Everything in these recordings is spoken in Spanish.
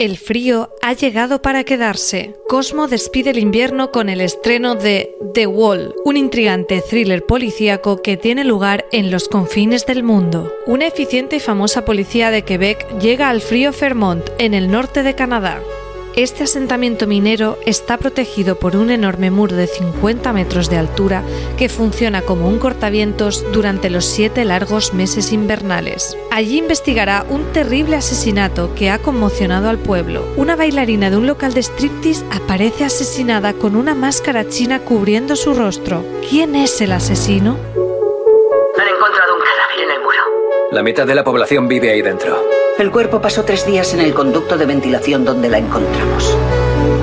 El frío ha llegado para quedarse. Cosmo despide el invierno con el estreno de The Wall, un intrigante thriller policíaco que tiene lugar en los confines del mundo. Una eficiente y famosa policía de Quebec llega al frío Fairmont, en el norte de Canadá. Este asentamiento minero está protegido por un enorme muro de 50 metros de altura que funciona como un cortavientos durante los siete largos meses invernales. Allí investigará un terrible asesinato que ha conmocionado al pueblo. Una bailarina de un local de striptease aparece asesinada con una máscara china cubriendo su rostro. ¿Quién es el asesino? Han encontrado un cadáver en el muro. La mitad de la población vive ahí dentro. El cuerpo pasó tres días en el conducto de ventilación donde la encontramos.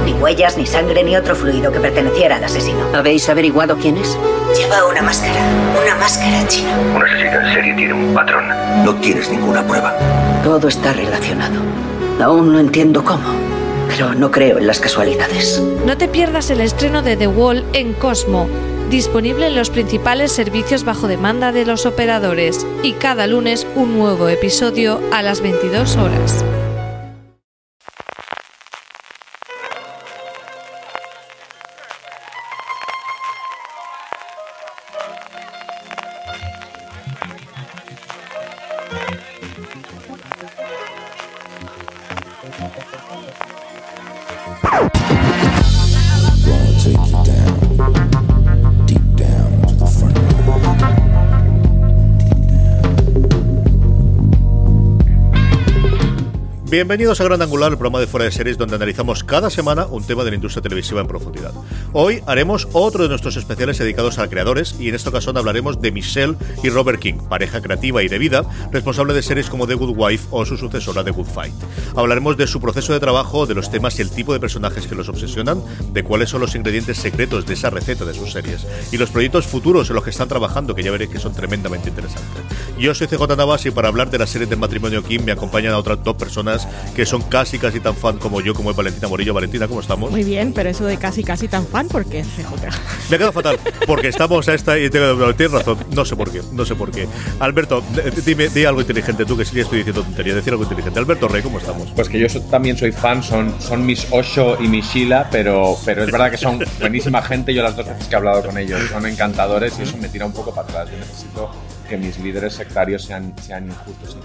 Ni huellas, ni sangre, ni otro fluido que perteneciera al asesino. ¿Habéis averiguado quién es? Lleva una máscara. Una máscara china. Un asesino en serie tiene un patrón. No tienes ninguna prueba. Todo está relacionado. Aún no entiendo cómo, pero no creo en las casualidades. No te pierdas el estreno de The Wall en Cosmo, disponible en los principales servicios bajo demanda de los operadores y cada lunes un nuevo episodio a las 22 horas. Bienvenidos a Gran Angular, el programa de fuera de series donde analizamos cada semana un tema de la industria televisiva en profundidad. Hoy haremos otro de nuestros especiales dedicados a creadores y en esta ocasión hablaremos de Michelle y Robert King, pareja creativa y de vida, responsable de series como The Good Wife o su sucesora The Good Fight. Hablaremos de su proceso de trabajo, de los temas y el tipo de personajes que los obsesionan, de cuáles son los ingredientes secretos de esa receta de sus series y los proyectos futuros en los que están trabajando, que ya veréis que son tremendamente interesantes. Yo soy CJ Navas y para hablar de la serie del matrimonio King me acompañan a otras dos personas que son casi casi tan fan como yo, como es Valentina Morillo. Valentina, ¿cómo estamos? Muy bien, pero eso de casi casi tan fan, ¿por qué, CJ? Me ha quedado fatal, porque estamos a esta y tengo, tienes razón, no sé por qué, no sé por qué. Alberto, dime, di algo inteligente, tú que sí estoy diciendo tontería, decir algo inteligente. Alberto Rey, ¿cómo estamos? Pues que yo también soy fan, son, son mis Osho y mis Sheila, pero, pero es verdad que son buenísima gente, yo las dos veces que he hablado con ellos son encantadores y eso me tira un poco para atrás. Yo necesito que mis líderes sectarios sean, sean injustos.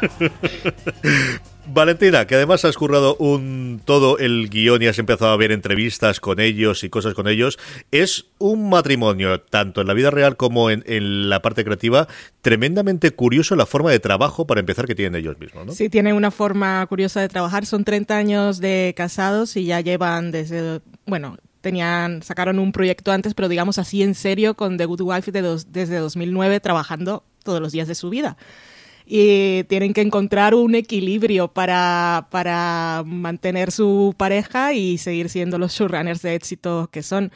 Valentina, que además has currado un todo el guion y has empezado a ver entrevistas con ellos y cosas con ellos, es un matrimonio, tanto en la vida real como en, la parte creativa, tremendamente curioso la forma de trabajo para empezar que tienen ellos mismos. Sí, tienen una forma curiosa de trabajar. Son 30 años de casados y ya llevan desde, bueno, tenían, sacaron un proyecto antes, pero digamos así en serio, con The Good Wife desde 2009 trabajando todos los días de su vida y tienen que encontrar un equilibrio para, para mantener su pareja y seguir siendo los showrunners de éxito que son.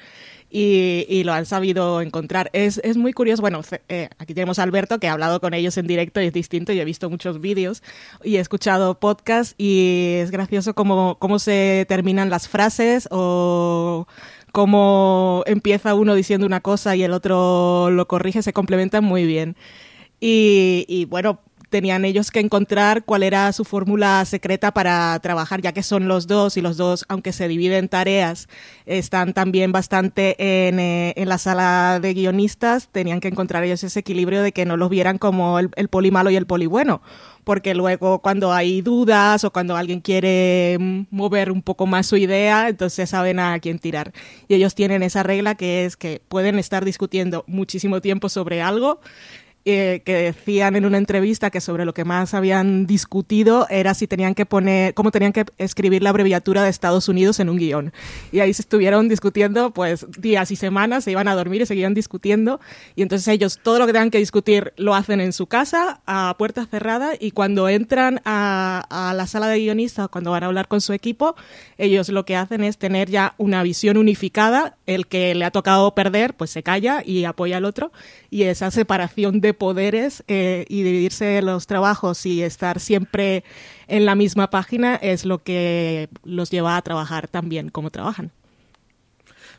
Y, y, lo han sabido encontrar. Es, es muy curioso. Bueno, eh, aquí tenemos a Alberto, que ha hablado con ellos en directo y es distinto. Yo he visto muchos vídeos y he escuchado podcasts y es gracioso cómo, cómo se terminan las frases o cómo empieza uno diciendo una cosa y el otro lo corrige. Se complementan muy bien. Y, y bueno, tenían ellos que encontrar cuál era su fórmula secreta para trabajar, ya que son los dos y los dos, aunque se dividen tareas, están también bastante en, eh, en la sala de guionistas, tenían que encontrar ellos ese equilibrio de que no los vieran como el, el poli malo y el poli bueno porque luego cuando hay dudas o cuando alguien quiere mm, mover un poco más su idea, entonces saben a quién tirar. Y ellos tienen esa regla que es que pueden estar discutiendo muchísimo tiempo sobre algo eh, que decían en una entrevista que sobre lo que más habían discutido era si tenían que poner, cómo tenían que escribir la abreviatura de Estados Unidos en un guion. Y ahí se estuvieron discutiendo pues días y semanas, se iban a dormir y seguían discutiendo. Y entonces ellos todo lo que tengan que discutir lo hacen en su casa, a puerta cerrada, y cuando entran a, a la sala de guionistas, cuando van a hablar con su equipo, ellos lo que hacen es tener ya una visión unificada, el que le ha tocado perder, pues se calla y apoya al otro, y esa separación de poderes eh, y dividirse los trabajos y estar siempre en la misma página es lo que los lleva a trabajar tan bien como trabajan.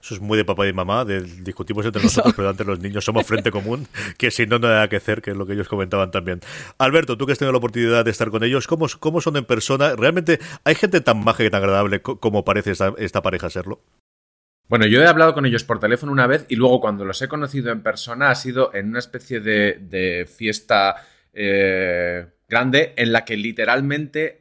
Eso es muy de papá y mamá, de, discutimos entre nosotros, pero ante los niños somos frente común, que si no, no hay nada que hacer, que es lo que ellos comentaban también. Alberto, tú que has tenido la oportunidad de estar con ellos, ¿cómo, cómo son en persona? ¿Realmente hay gente tan mágica y tan agradable como parece esta, esta pareja serlo? Bueno, yo he hablado con ellos por teléfono una vez y luego cuando los he conocido en persona ha sido en una especie de, fiesta eh, grande en la que literalmente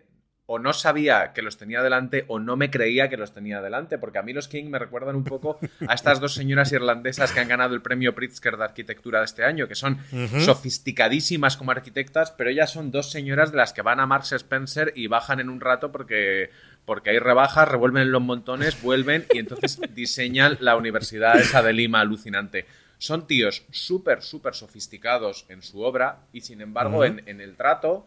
o no sabía que los tenía delante o no me creía que los tenía delante, porque a mí los King me recuerdan un poco a estas dos señoras irlandesas que han ganado el premio Pritzker de arquitectura de este año, que son sofisticadísimas como arquitectas, pero ellas son dos señoras de las que van a Marks Spencer y bajan en un rato porque porque hay rebajas, revuelven los montones, vuelven y entonces diseñan la universidad esa de Lima alucinante. Son tíos súper, súper sofisticados en su obra y sin embargo en, el trato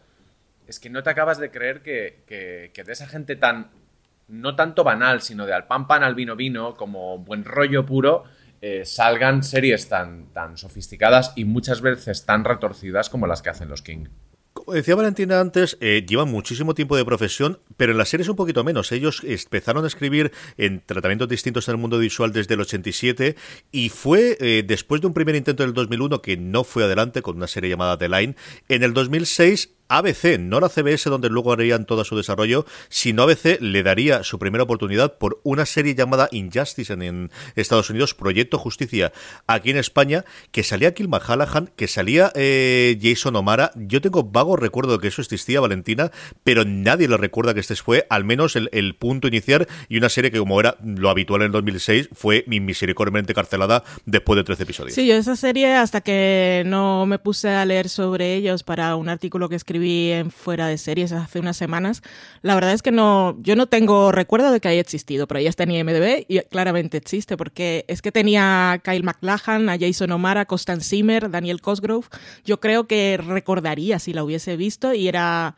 es que no te acabas de creer que, de esa gente tan, no tanto banal, sino de al pan pan al vino vino, como buen rollo puro, eh, salgan series tan, tan sofisticadas y muchas veces tan retorcidas como las que hacen los King. Como decía Valentina antes, eh, llevan muchísimo tiempo de profesión, pero en las series un poquito menos. Ellos empezaron a escribir en tratamientos distintos en el mundo visual desde el 87 y fue eh, después de un primer intento en el 2001 que no fue adelante con una serie llamada The Line. En el 2006 ABC, no la CBS donde luego harían todo su desarrollo, sino ABC le daría su primera oportunidad por una serie llamada Injustice en, Estados Unidos, Proyecto Justicia, aquí en España, que salía Kilma Hallahan, que salía eh, Jason O'Mara. Yo tengo vago recuerdo de que eso existía, Valentina, pero nadie le recuerda que este fue al menos el, punto inicial y una serie que, como era lo habitual en el 2006, fue misericordiamente carcelada después de 13 episodios. Sí, yo esa serie, hasta que no me puse a leer sobre ellos para un artículo que escribí en Fuera de Series hace unas semanas, la verdad es que no, yo no tengo recuerdo de que haya existido, pero ya está en IMDb y claramente existe, porque es que tenía a Kyle McLachlan, a Jason O'Mara, Costan Zimmer, Daniel Cosgrove. Yo creo que recordaría si la hubiese visto y era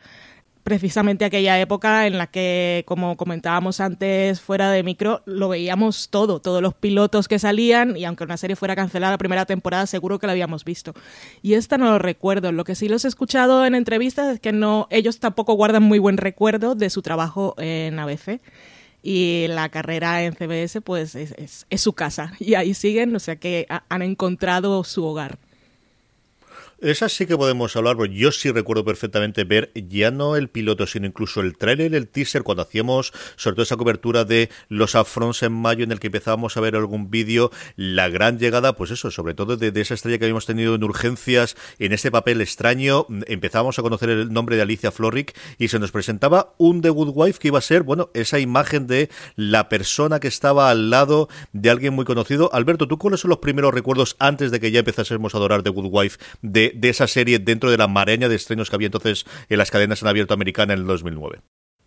precisamente aquella época en la que, como comentábamos antes fuera de micro, lo veíamos todo, todos los pilotos que salían y aunque una serie fuera cancelada la primera temporada, seguro que la habíamos visto. Y esta no lo recuerdo. Lo que sí los he escuchado en entrevistas es que no, ellos tampoco guardan muy buen recuerdo de su trabajo en ABC y la carrera en CBS pues es, su casa y ahí siguen, o sea que han encontrado su hogar. Esa sí que podemos hablar, porque yo sí recuerdo perfectamente ver ya no el piloto, sino incluso el trailer, el teaser, cuando hacíamos sobre todo esa cobertura de los Afrons en mayo, en el que empezábamos a ver algún vídeo, la gran llegada, pues eso, sobre todo de, esa estrella que habíamos tenido en urgencias, en ese papel extraño, empezábamos a conocer el nombre de Alicia Florrick y se nos presentaba un The Good Wife que iba a ser, bueno, esa imagen de la persona que estaba al lado de alguien muy conocido. Alberto, ¿tú cuáles son los primeros recuerdos antes de que ya empezásemos a adorar The Good Wife de de, esa serie dentro de la maraña de estrenos que había entonces en las cadenas en abierto americana en el 2009.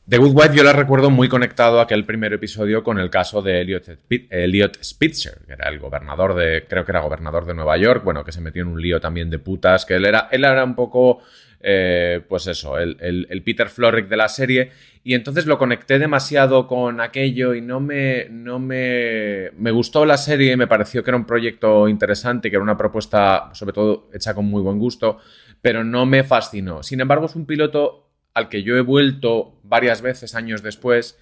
The Good Wife yo la recuerdo muy conectado a aquel primer episodio con el caso de Elliot, Spitzer, que era el gobernador de, creo que era gobernador de Nueva York, bueno, que se metió en un lío también de putas, que él era, él era un poco, eh, pues eso, el, el, Peter Florrick de la serie, y entonces lo conecté demasiado con aquello y no me, no me, me gustó la serie, me pareció que era un proyecto interesante, que era una propuesta, sobre todo, hecha con muy buen gusto, pero no me fascinó. Sin embargo, es un piloto al que yo he vuelto varias veces años después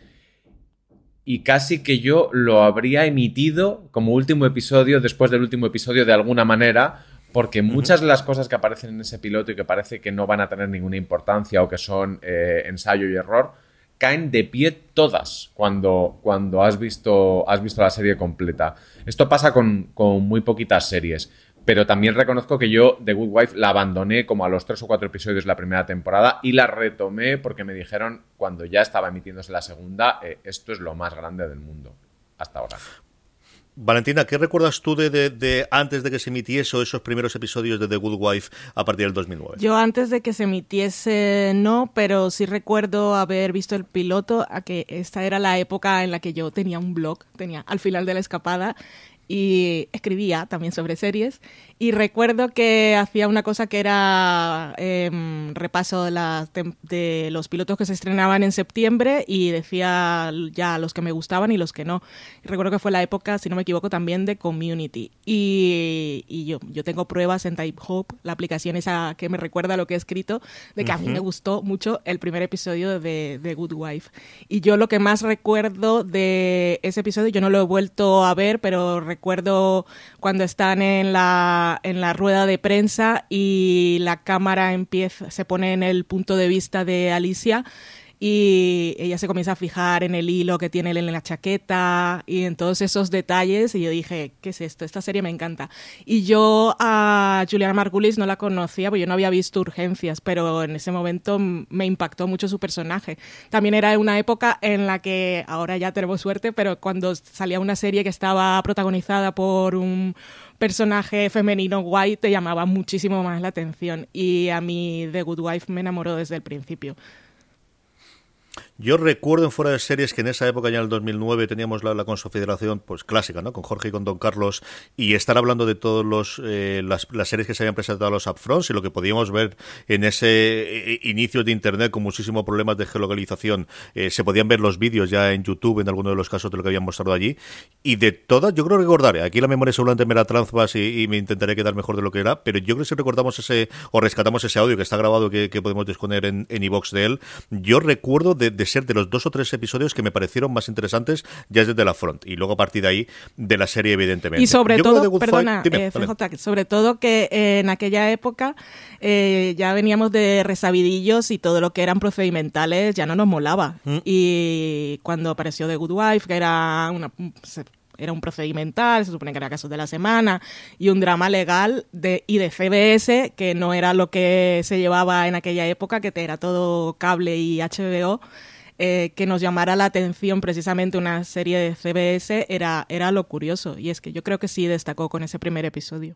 y casi que yo lo habría emitido como último episodio después del último episodio de alguna manera porque muchas de las cosas que aparecen en ese piloto y que parece que no van a tener ninguna importancia o que son eh, ensayo y error, caen de pie todas cuando, cuando has, visto, has visto la serie completa. Esto pasa con, con muy poquitas series. Pero también reconozco que yo The Good Wife la abandoné como a los tres o cuatro episodios de la primera temporada y la retomé porque me dijeron cuando ya estaba emitiéndose la segunda, eh, esto es lo más grande del mundo hasta ahora. Valentina, ¿qué recuerdas tú de, antes de que se emitiese esos primeros episodios de The Good Wife a partir del 2009? Yo antes de que se emitiese no, pero sí recuerdo haber visto el piloto, a que esta era la época en la que yo tenía un blog, tenía al final de la escapada y escribía también sobre series. Y recuerdo que hacía una cosa que era em, repaso de, de, los pilotos que se estrenaban en septiembre y decía ya los que me gustaban y los que no. recuerdo que fue la época, si no me equivoco, también de Community. Y, y yo, yo tengo pruebas en Type Hope, la aplicación esa que me recuerda lo que he escrito, de que a mí me gustó mucho el primer episodio de, de Good Wife. Y yo lo que más recuerdo de ese episodio, yo no lo he vuelto a ver, pero recuerdo cuando están en la, en la rueda de prensa y la cámara empieza, se pone en el punto de vista de Alicia y ella se comienza a fijar en el hilo que tiene él en la chaqueta y en todos esos detalles y yo dije, ¿qué es esto? Esta serie me encanta. Y yo a Juliana Margulis no la conocía porque yo no había visto Urgencias, pero en ese momento me impactó mucho su personaje. También era una época en la que, ahora ya tenemos suerte, pero cuando salía una serie que estaba protagonizada por un personaje femenino guay te llamaba muchísimo más la atención y a mí The Good Wife me enamoró desde el principio. Yo recuerdo en fuera de series que en esa época, ya en el 2009, teníamos la, la Consofederación pues clásica, ¿no? Con Jorge y con Don Carlos, y estar hablando de todas los eh, las, series que se habían presentado a los upfronts y lo que podíamos ver en ese eh, inicio de Internet con muchísimos problemas de geolocalización. Eh, se podían ver los vídeos ya en YouTube, en alguno de los casos de lo que habían mostrado allí. Y de todas, yo creo que recordaré, aquí la memoria seguramente me la transvas y, me intentaré quedar mejor de lo que era, pero yo creo que si recordamos ese, o rescatamos ese audio que está grabado que, podemos disponer en, en iVox de él, yo recuerdo de ser de los dos o tres episodios que me parecieron más interesantes ya desde la front y luego a partir de ahí de la serie evidentemente. Y sobre todo, perdona, eh, sobre todo que eh, en aquella época eh, ya veníamos de resabidillos y todo lo que eran procedimentales ya no nos molaba. Mm. Y cuando apareció The Good Wife, que era una era un procedimental, se supone que era casos de la semana, y un drama legal de, y de CBS, que no era lo que se llevaba en aquella época, que era todo cable y HBO. Eh, que nos llamara la atención precisamente una serie de CBS era, era lo curioso. Y es que yo creo que sí destacó con ese primer episodio.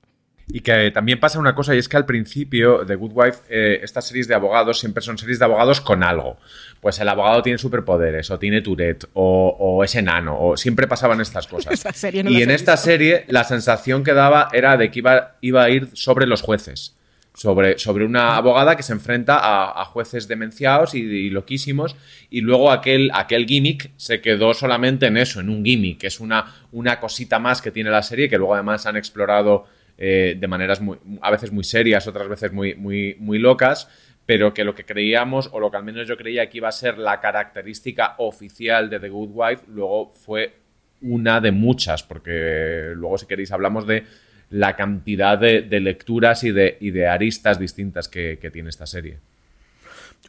Y que también pasa una cosa, y es que al principio de Good Wife, eh, estas series de abogados siempre son series de abogados con algo. Pues el abogado tiene superpoderes, o tiene Tourette, o, es enano, o siempre pasaban estas cosas. y en esta serie la sensación que daba era de que iba, iba a ir sobre los jueces. Sobre, sobre, una abogada que se enfrenta a, jueces demenciados y, loquísimos y luego aquel, aquel gimmick se quedó solamente en eso, en un gimmick, que es una, una cosita más que tiene la serie que luego además han explorado eh, de maneras muy, a veces muy serias, otras veces muy, muy, muy locas, pero que lo que creíamos, o lo que al menos yo creía que iba a ser la característica oficial de The Good Wife, luego fue una de muchas, porque luego si queréis hablamos de la cantidad de, lecturas y de, y de aristas distintas que tiene esta serie.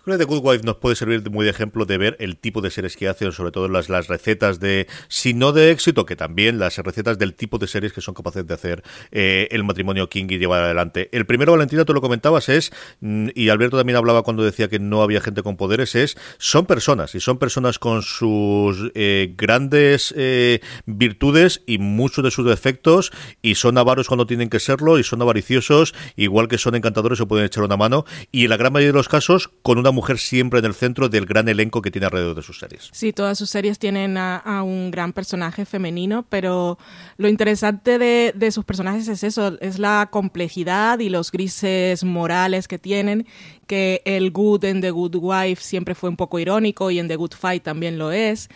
Yo creo que The Good Wife nos puede servir muy de ejemplo de ver el tipo de series que hacen, sobre todo las, las recetas de, si no de éxito, que también las recetas del tipo de series que son capaces de hacer eh, el matrimonio King y llevar adelante. El primero, Valentina, tú lo comentabas, es, mm, y Alberto también hablaba cuando decía que no había gente con poderes, es, son personas, y son personas con sus eh, grandes eh, virtudes y muchos de sus defectos, y son avaros cuando tienen que serlo, y son avariciosos, igual que son encantadores o pueden echar una mano, y en la gran mayoría de los casos, con una mujer siempre en el centro del gran elenco que tiene alrededor de sus series. Sí, todas sus series tienen a, un gran personaje femenino, pero lo interesante de, sus personajes es eso, es la complejidad y los grises morales que tienen, que el good en The Good Wife siempre fue un poco irónico y en The Good Fight también lo es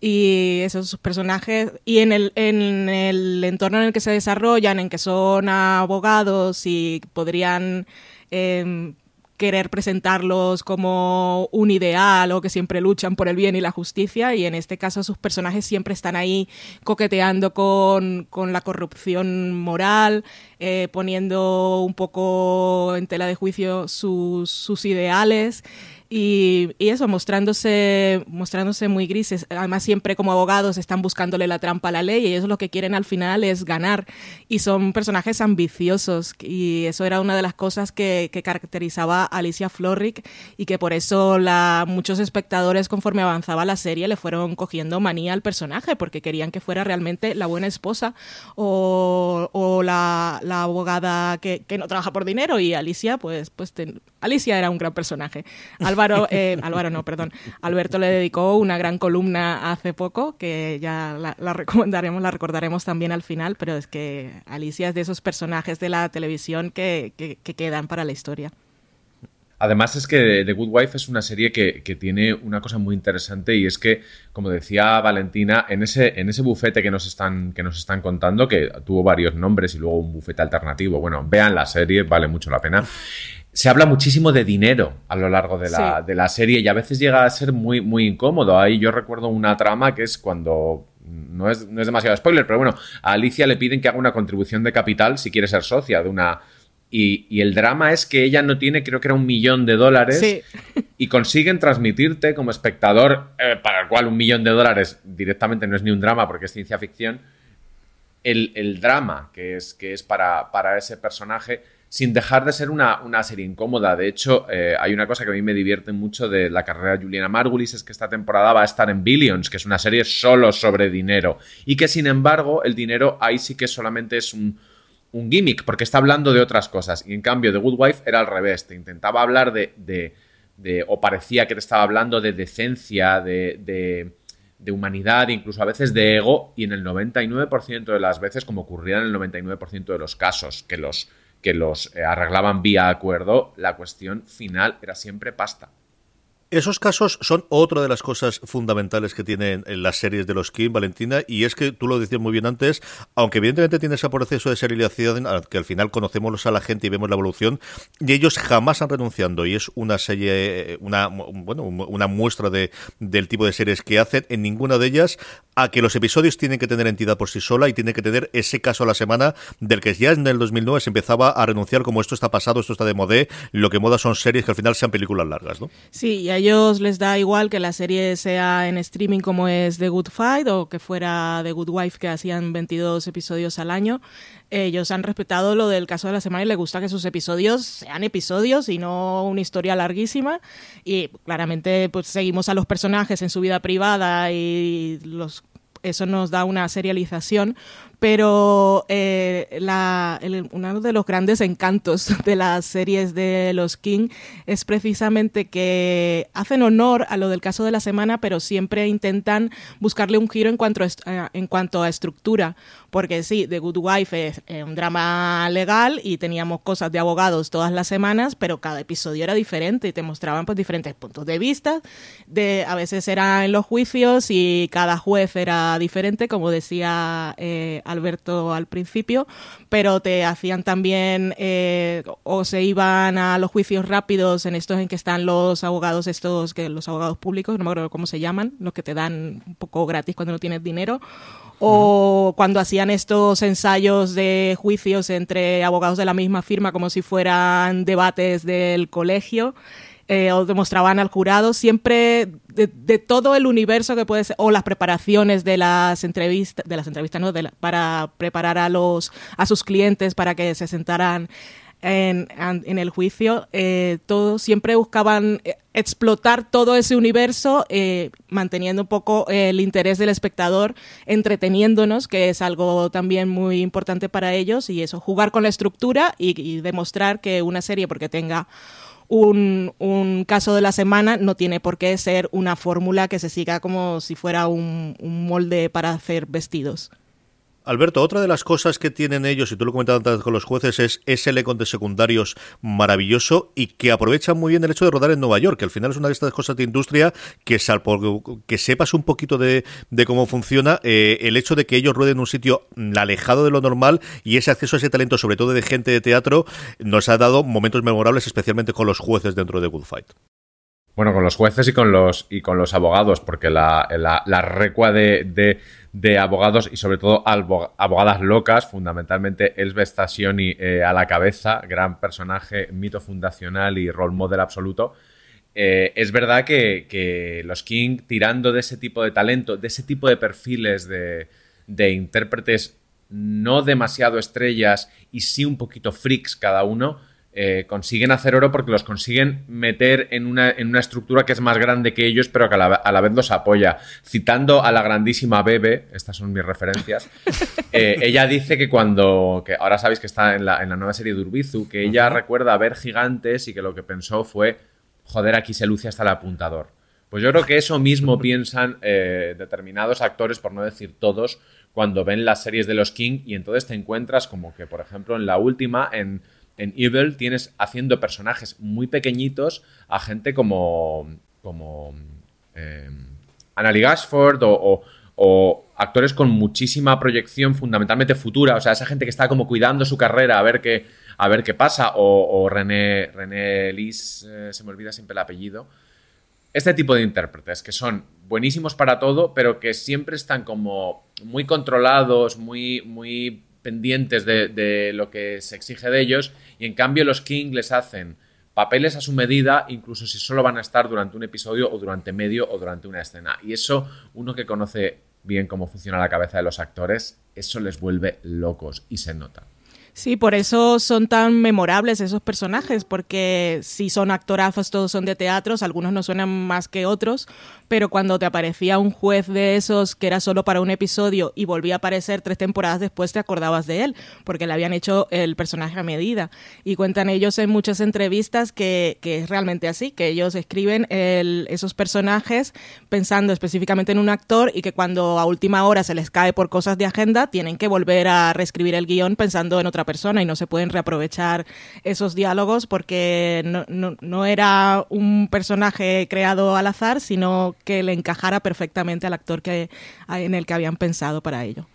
y esos personajes y en el, en el entorno en el que se desarrollan, en que son abogados y podrían em, querer presentarlos como un ideal o que siempre luchan por el bien y la justicia y en este caso sus personajes siempre están ahí coqueteando con, la corrupción moral, eh, poniendo un poco en tela de juicio sus, sus ideales. Y, eso, mostrándose, mostrándose muy grises. Además, siempre como abogados están buscándole la trampa a la ley y ellos lo que quieren al final es ganar. Y son personajes ambiciosos. Y eso era una de las cosas que, caracterizaba a Alicia Florrick y que por eso la, muchos espectadores, conforme avanzaba la serie, le fueron cogiendo manía al personaje porque querían que fuera realmente la buena esposa o, la, abogada que, no trabaja por dinero. Y Alicia, pues, pues Alicia era un gran personaje. Álvaro, eh, Álvaro no, perdón, Alberto le dedicó una gran columna hace poco, que ya la, recomendaremos, la recordaremos también al final, pero es que Alicia es de esos personajes de la televisión que, quedan para la historia. Además es que The Good Wife es una serie que, tiene una cosa muy interesante y es que, como decía Valentina, en ese, en ese bufete que nos, están, que nos están contando, que tuvo varios nombres y luego un bufete alternativo, bueno, vean la serie, vale mucho la pena se habla muchísimo de dinero a lo largo de la, de la, serie y a veces llega a ser muy, muy incómodo. Ahí yo recuerdo una trama que es cuando. No es, no es demasiado spoiler, pero bueno, a Alicia le piden que haga una contribución de capital si quiere ser socia de una. Y, el drama es que ella no tiene, creo que era un millón de dólares. Y consiguen transmitirte como espectador, eh, para el cual un millón de dólares directamente no es ni un drama porque es ciencia ficción. El, el drama que es, que es para, para ese personaje sin dejar de ser una, serie incómoda. De hecho, eh, hay una cosa que a mí me divierte mucho de la carrera de Juliana Margulis, es que esta temporada va a estar en Billions, que es una serie solo sobre dinero. Y que sin embargo, el dinero ahí sí que solamente es un, gimmick, porque está hablando de otras cosas. Y en cambio, The Good Wife era al revés, te intentaba hablar de, de, o parecía que te estaba hablando de decencia, de, de, de humanidad, incluso a veces de ego, y en el 99% de las veces, como ocurría en el 99% de los casos, que los que los eh, arreglaban vía acuerdo, la cuestión final era siempre pasta. Esos casos son otra de las cosas fundamentales que tienen en las series de los Kim, Valentina, y es que tú lo decías muy bien antes, aunque evidentemente tiene ese proceso de serialización, que al final conocemos a la gente y vemos la evolución, y ellos jamás han renunciando, y es una serie, una, bueno, una muestra de, del tipo de series que hacen, en ninguna de ellas, a que los episodios tienen que tener entidad por sí sola y tienen que tener ese caso a la semana del que ya en el 2009 se empezaba a renunciar como esto está pasado, esto está de modé, lo que moda son series que al final sean películas largas, ¿no? Sí, y ellos les da igual que la serie sea en streaming como es The Good Fight o que fuera The Good Wife que hacían 22 episodios al año. Ellos han respetado lo del caso de la semana y les gusta que sus episodios sean episodios y no una historia larguísima. Y claramente pues seguimos a los personajes en su vida privada y los eso nos da una serialización, pero eh, uno de los grandes encantos de las series de los King es precisamente que hacen honor a lo del caso de la semana, pero siempre intentan buscarle un giro en cuanto a, eh, en cuanto a estructura, porque sí, The Good Wife es eh, un drama legal y teníamos cosas de abogados todas las semanas, pero cada episodio era diferente y te mostraban pues diferentes puntos de vista, de, a veces era los juicios y cada juez era diferente, como decía Alberto al principio, pero te hacían también eh, o se iban a los juicios rápidos en estos en que están los abogados estos que los abogados públicos, no me acuerdo cómo se llaman, los que te dan un poco gratis cuando no tienes dinero o cuando hacían estos ensayos de juicios entre abogados de la misma firma como si fueran debates del colegio eh, o demostraban al jurado, siempre de, todo el universo que puede ser, o las preparaciones de las entrevistas, de las entrevistas, ¿no? para preparar a los, a sus clientes para que se sentaran en, en el juicio, eh, todos siempre buscaban eh, explotar todo ese universo, manteniendo un poco el interés del espectador, entreteniéndonos, que es algo también muy importante para ellos, y eso, jugar con la estructura y demostrar que una serie, porque tenga un, caso de la semana no tiene por qué ser una fórmula que se siga como si fuera un molde para hacer vestidos. Alberto, otra de las cosas que tienen ellos, y tú lo comentabas antes con los jueces, es ese elenco de secundarios maravilloso y que aprovechan muy bien el hecho de rodar en Nueva York, que al final es una de estas cosas de industria que, que sepas un poquito de, cómo funciona, eh, el hecho de que ellos rueden en un sitio alejado de lo normal y ese acceso a ese talento, sobre todo de gente de teatro, nos ha dado momentos memorables, especialmente con los jueces dentro de Good Fight. Bueno, con los jueces y con los, y con los abogados, porque la, la, recua de, de, abogados y sobre todo abogadas locas, fundamentalmente Elsbeth Stasioni eh, a la cabeza, gran personaje, mito fundacional y role model absoluto. Eh, es verdad que, que, los King, tirando de ese tipo de talento, de ese tipo de perfiles de, de intérpretes no demasiado estrellas y sí un poquito freaks cada uno, eh, consiguen hacer oro porque los consiguen meter en una, en una, estructura que es más grande que ellos, pero que a la, vez los apoya. Citando a la grandísima Bebe, estas son mis referencias, eh, ella dice que cuando, que ahora sabéis que está en la, en la nueva serie de Urbizu, que ella recuerda ver gigantes y que lo que pensó fue, joder, aquí se luce hasta el apuntador. Pues yo creo que eso mismo piensan eh, determinados actores, por no decir todos, cuando ven las series de los King y entonces te encuentras como que, por ejemplo, en la última, en en Evil tienes haciendo personajes muy pequeñitos a gente como, como eh, Annalie Gashford o, actores con muchísima proyección fundamentalmente futura, o sea, esa gente que está como cuidando su carrera a ver qué, a ver qué pasa, o, René, René Lis, eh, se me olvida siempre el apellido. Este tipo de intérpretes que son buenísimos para todo, pero que siempre están como muy controlados, muy, muy pendientes de, lo que se exige de ellos y en cambio los King les hacen papeles a su medida, incluso si solo van a estar durante un episodio o durante medio o durante una escena. Y eso, uno que conoce bien cómo funciona la cabeza de los actores, eso les vuelve locos y se nota. Sí, por eso son tan memorables esos personajes, porque si son actorazos, todos son de teatros, algunos no suenan más que otros, pero cuando te aparecía un juez de esos que era solo para un episodio y volvía a aparecer tres temporadas después, te acordabas de él, porque le habían hecho el personaje a medida. Y cuentan ellos en muchas entrevistas que, es realmente así, que ellos escriben esos personajes pensando específicamente en un actor y que cuando a última hora se les cae por cosas de agenda, tienen que volver a reescribir el guion pensando en otra persona y no se pueden reaprovechar esos diálogos porque no, no era un personaje creado al azar, sino que le encajara perfectamente al actor que, en el que habían pensado para ello.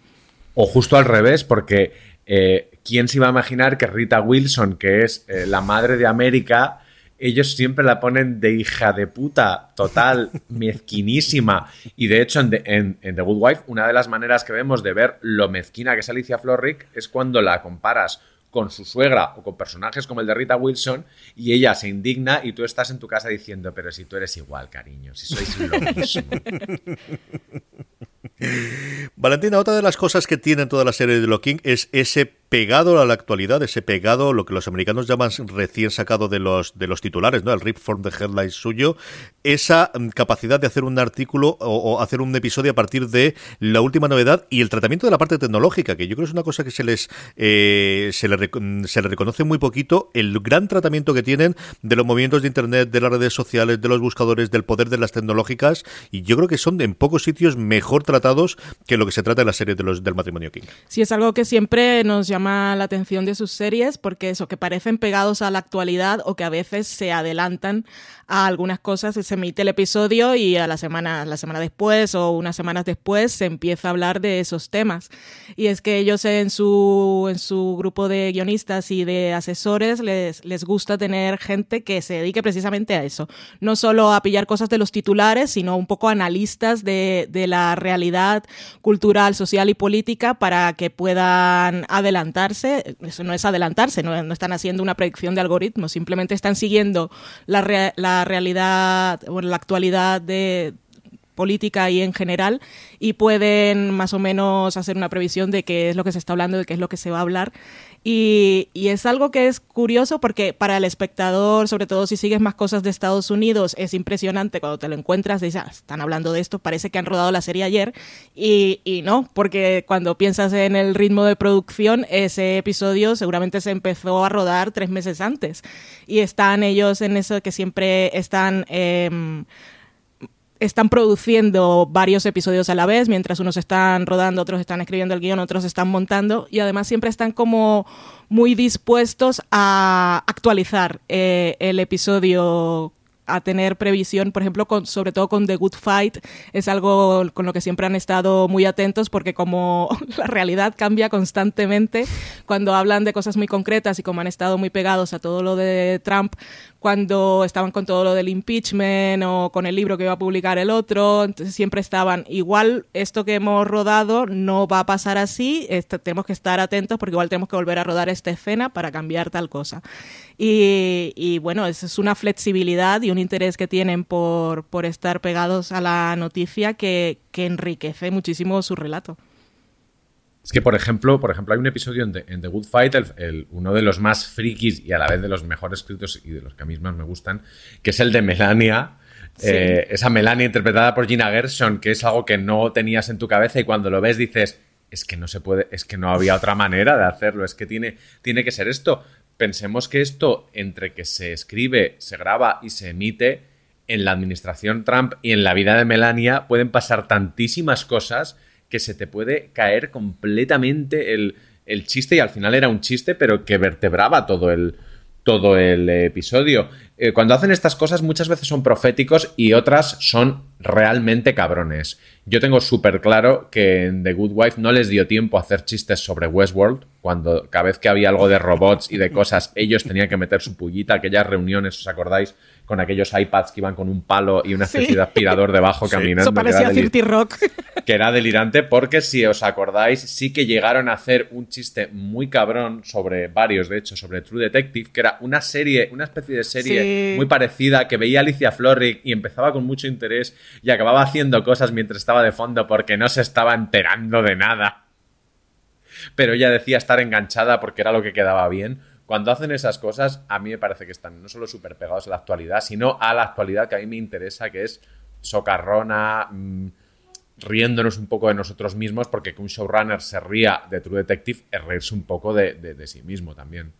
O justo al revés, porque eh, ¿quién se iba a imaginar que Rita Wilson, que es eh, la madre de América, ellos siempre la ponen de hija de puta, total, mezquinísima. Y de hecho, en The, Good Wife, una de las maneras que vemos de ver lo mezquina que es Alicia Florrick es cuando la comparas con su suegra o con personajes como el de Rita Wilson y ella se indigna y tú estás en tu casa diciendo, pero si tú eres igual, cariño, si sois lo mismo. Valentina, otra de las cosas que tienen toda la serie de Locking es ese pegado a la actualidad, ese pegado, lo que los americanos llaman recién sacado de los, de los titulares, ¿no? El rip from the headlines suyo, esa mm, capacidad de hacer un artículo o, hacer un episodio a partir de la última novedad y el tratamiento de la parte tecnológica, que yo creo es una cosa que se les eh, se, le, se le reconoce muy poquito, el gran tratamiento que tienen de los movimientos de internet, de las redes sociales, de los buscadores, del poder de las tecnológicas, y yo creo que son en pocos sitios mejor tratados que lo que se trata en la serie de los, del matrimonio King. Sí, es algo que siempre nos llama la atención de sus series porque eso, que parecen pegados a la actualidad o que a veces se adelantan a algunas cosas, se emite el episodio y a la semana, la semana después o unas semanas después se empieza a hablar de esos temas. Y es que ellos en su, en su grupo de guionistas y de asesores les, les gusta tener gente que se dedique precisamente a eso. No solo a pillar cosas de los titulares, sino un poco analistas de, de la realidad cultural, social y política para que puedan adelantarse. Eso no es adelantarse, no, están haciendo una predicción de algoritmos, simplemente están siguiendo la, la realidad o la actualidad de política y en general y pueden más o menos hacer una previsión de qué es lo que se está hablando, de qué es lo que se va a hablar y, es algo que es curioso porque para el espectador, sobre todo si sigues más cosas de Estados Unidos, es impresionante cuando te lo encuentras, dices, ah, están hablando de esto, parece que han rodado la serie ayer. Y, y no, porque cuando piensas en el ritmo de producción, ese episodio seguramente se empezó a rodar tres meses antes. Y están ellos en eso que siempre están... Eh, están produciendo varios episodios a la vez, mientras unos están rodando, otros están escribiendo el guion, otros están montando, y además siempre están como muy dispuestos a actualizar eh, el episodio a tener previsión, por ejemplo, con, sobre todo con The Good Fight, es algo con lo que siempre han estado muy atentos porque como la realidad cambia constantemente, cuando hablan de cosas muy concretas y como han estado muy pegados a todo lo de Trump, cuando estaban con todo lo del impeachment o con el libro que iba a publicar el otro, entonces siempre estaban, igual esto que hemos rodado no va a pasar así, tenemos que estar atentos porque igual tenemos que volver a rodar esta escena para cambiar tal cosa. Y, bueno, eso es una flexibilidad y un interés que tienen por, por estar pegados a la noticia que, que enriquece muchísimo su relato. Es que, por ejemplo, por ejemplo, hay un episodio en The, Good Fight, el, uno de los más frikis y a la vez de los mejores escritos y de los que a mí más me gustan, que es el de Melania. Eh, esa Melania interpretada por Gina Gerson, que es algo que no tenías en tu cabeza y cuando lo ves dices, es que no se puede, es que no había otra manera de hacerlo, es que tiene, tiene que ser esto. Pensemos que esto, entre que se escribe, se graba y se emite, en la administración Trump y en la vida de Melania pueden pasar tantísimas cosas que se te puede caer completamente el, chiste y al final era un chiste, pero que vertebraba todo el, todo el episodio. Eh, cuando hacen estas cosas muchas veces son proféticos y otras son realmente cabrones. Yo tengo súper claro que en The Good Wife no les dio tiempo a hacer chistes sobre Westworld, cuando cada vez que había algo de robots y de cosas, ellos tenían que meter su pullita, aquellas reuniones, ¿os acordáis? Con aquellos iPads que iban con un palo y una especie de aspirador debajo caminando. Eso parecía Cirti Rock. Que era delirante porque si os acordáis, sí que llegaron a hacer un chiste muy cabrón sobre varios, de hecho, sobre True Detective, que era una serie, una especie de serie muy parecida que veía Alicia Florrick y empezaba con mucho interés y acababa haciendo cosas mientras estaba de fondo porque no se estaba enterando de nada. Pero ella decía estar enganchada porque era lo que quedaba bien cuando hacen esas cosas, a mí me parece que están no solo súper pegados a la actualidad, sino a la actualidad que a mí me interesa, que es socarrona, mm, riéndonos un poco de nosotros mismos, porque que un showrunner se ría de True Detective es reírse un poco de sí mismo también.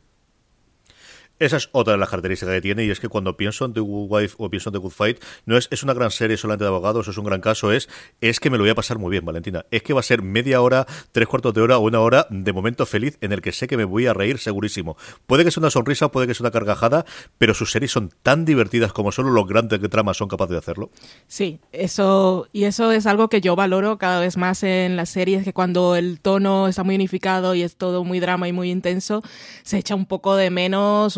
Esa es otra de las características que tiene y es que cuando pienso en The Good Wife o pienso en The Good Fight, no es, es una gran serie solamente de abogados, es un gran caso, es, es que me lo voy a pasar muy bien, Valentina. Es que va a ser media hora, tres cuartos de hora o una hora de momento feliz en el que sé que me voy a reír segurísimo. Puede que sea una sonrisa, puede que sea una cargajada, pero sus series son tan divertidas como solo los grandes tramas son capaces de hacerlo. Sí, eso, y eso es algo que yo valoro cada vez más en las series, que cuando el tono está muy unificado y es todo muy drama y muy intenso, se echa un poco de menos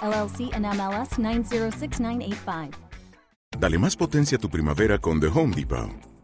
LLC and MLS 906985. Dale más potencia a tu primavera con The Home Depot.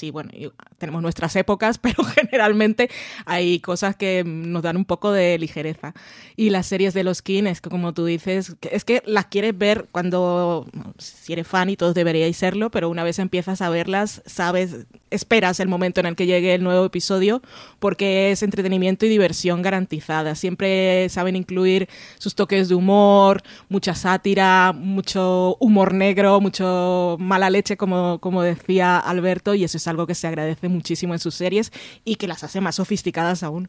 sí, bueno, tenemos nuestras épocas, pero generalmente hay cosas que nos dan un poco de ligereza. Y las series de los King, es que como tú dices, es que las quieres ver cuando, si eres fan y todos deberíais serlo, pero una vez empiezas a verlas, sabes, esperas el momento en el que llegue el nuevo episodio, porque es entretenimiento y diversión garantizada. Siempre saben incluir sus toques de humor, mucha sátira, mucho humor negro, mucho mala leche, como, como decía Alberto, y eso es algo que se agradece muchísimo en sus series y que las hace más sofisticadas aún.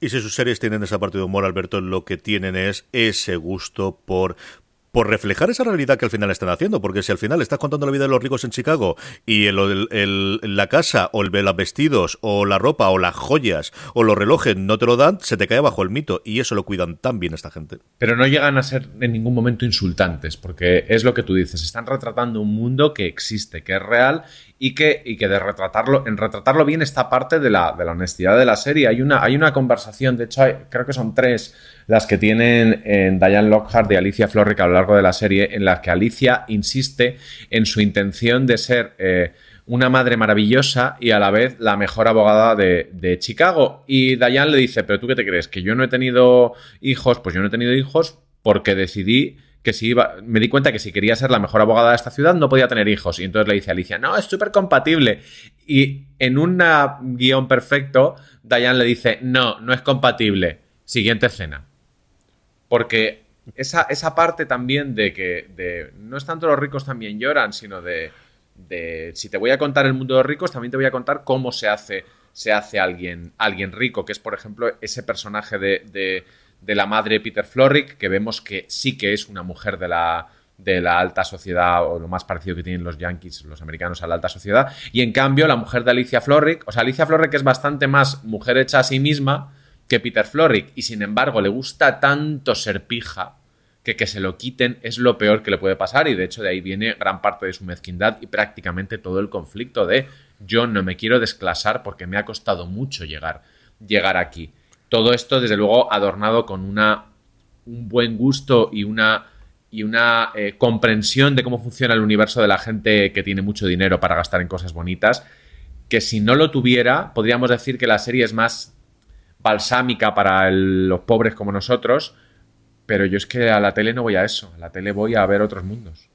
Y si sus series tienen esa parte de humor, Alberto, lo que tienen es ese gusto por por reflejar esa realidad que al final están haciendo, porque si al final estás contando la vida de los ricos en Chicago y la casa o los vestidos o la ropa o las joyas o los relojes no te lo dan, se te cae bajo el mito y eso lo cuidan tan bien esta gente. Pero no llegan a ser en ningún momento insultantes, porque es lo que tú dices, están retratando un mundo que existe, que es real y que, y que de retratarlo, en retratarlo bien esta parte de la, de la honestidad de la serie. Hay una, hay una conversación, de hecho creo que son tres las que tienen en Diane Lockhart y Alicia Florrick a lo largo de la serie, en las que Alicia insiste en su intención de ser eh, una madre maravillosa y a la vez la mejor abogada de, Chicago. Y Diane le dice, pero tú qué te crees, que yo no he tenido hijos, pues yo no he tenido hijos porque decidí que si iba, me di cuenta que si quería ser la mejor abogada de esta ciudad no podía tener hijos. Y entonces le dice Alicia, no, es súper compatible. Y en un guion perfecto, Diane le dice, no, no es compatible. Siguiente escena. Porque esa, esa parte también de que de, no es tanto los ricos también lloran, sino de, de, si te voy a contar el mundo de los ricos, también te voy a contar cómo se hace, se hace alguien, alguien rico, que es, por ejemplo, ese personaje de de la madre Peter Florrick, que vemos que sí que es una mujer de la, de la alta sociedad o lo más parecido que tienen los yankees, los americanos a la alta sociedad. Y en cambio, la mujer de Alicia Florrick, o sea, Alicia Florrick es bastante más mujer hecha a sí misma que Peter Florrick. Y sin embargo, le gusta tanto ser pija que que se lo quiten es lo peor que le puede pasar. Y de hecho, de ahí viene gran parte de su mezquindad y prácticamente todo el conflicto de yo no me quiero desclasar porque me ha costado mucho llegar, llegar aquí. Todo esto, desde luego, adornado con una, un buen gusto y una, y una eh, comprensión de cómo funciona el universo de la gente que tiene mucho dinero para gastar en cosas bonitas, que si no lo tuviera, podríamos decir que la serie es más balsámica para los pobres como nosotros, pero yo es que a la tele no voy a eso, a la tele voy a ver otros mundos.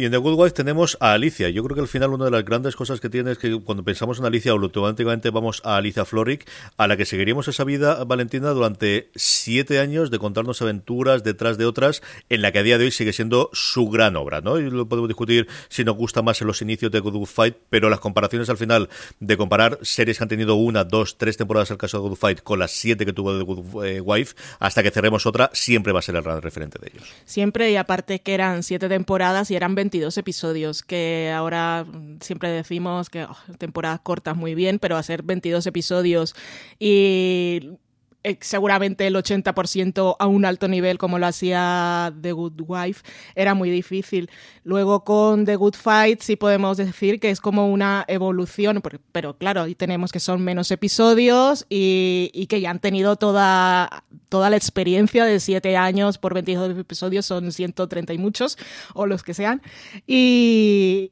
Y en The Good Wife tenemos a Alicia. Yo creo que al final una de las grandes cosas que tiene es que cuando pensamos en Alicia, automáticamente vamos a Alicia Florrick, a la que seguiríamos esa vida, Valentina, durante siete años de contarnos aventuras detrás de otras, en la que a día de hoy sigue siendo su gran obra, ¿no? Y lo podemos discutir si nos gusta más en los inicios de Good Fight, pero las comparaciones al final de comparar series que han tenido una, dos, tres temporadas, el caso de Good Fight, con las siete que tuvo The Good Wife, hasta que cerremos otra, siempre va a ser el gran referente de ellos. Siempre, y aparte que eran siete temporadas y eran 20 22 episodios, que ahora siempre decimos que oh, temporadas cortas muy bien, pero a ser 22 episodios y eh, seguramente el 80% a un alto nivel como lo hacía The Good Wife era muy difícil. Luego con The Good Fight sí podemos decir que es como una evolución, pero claro, ahí tenemos que son menos episodios y, que ya han tenido toda, toda la experiencia de 7 años por 22 episodios, son 130 y muchos, o los que sean. Y,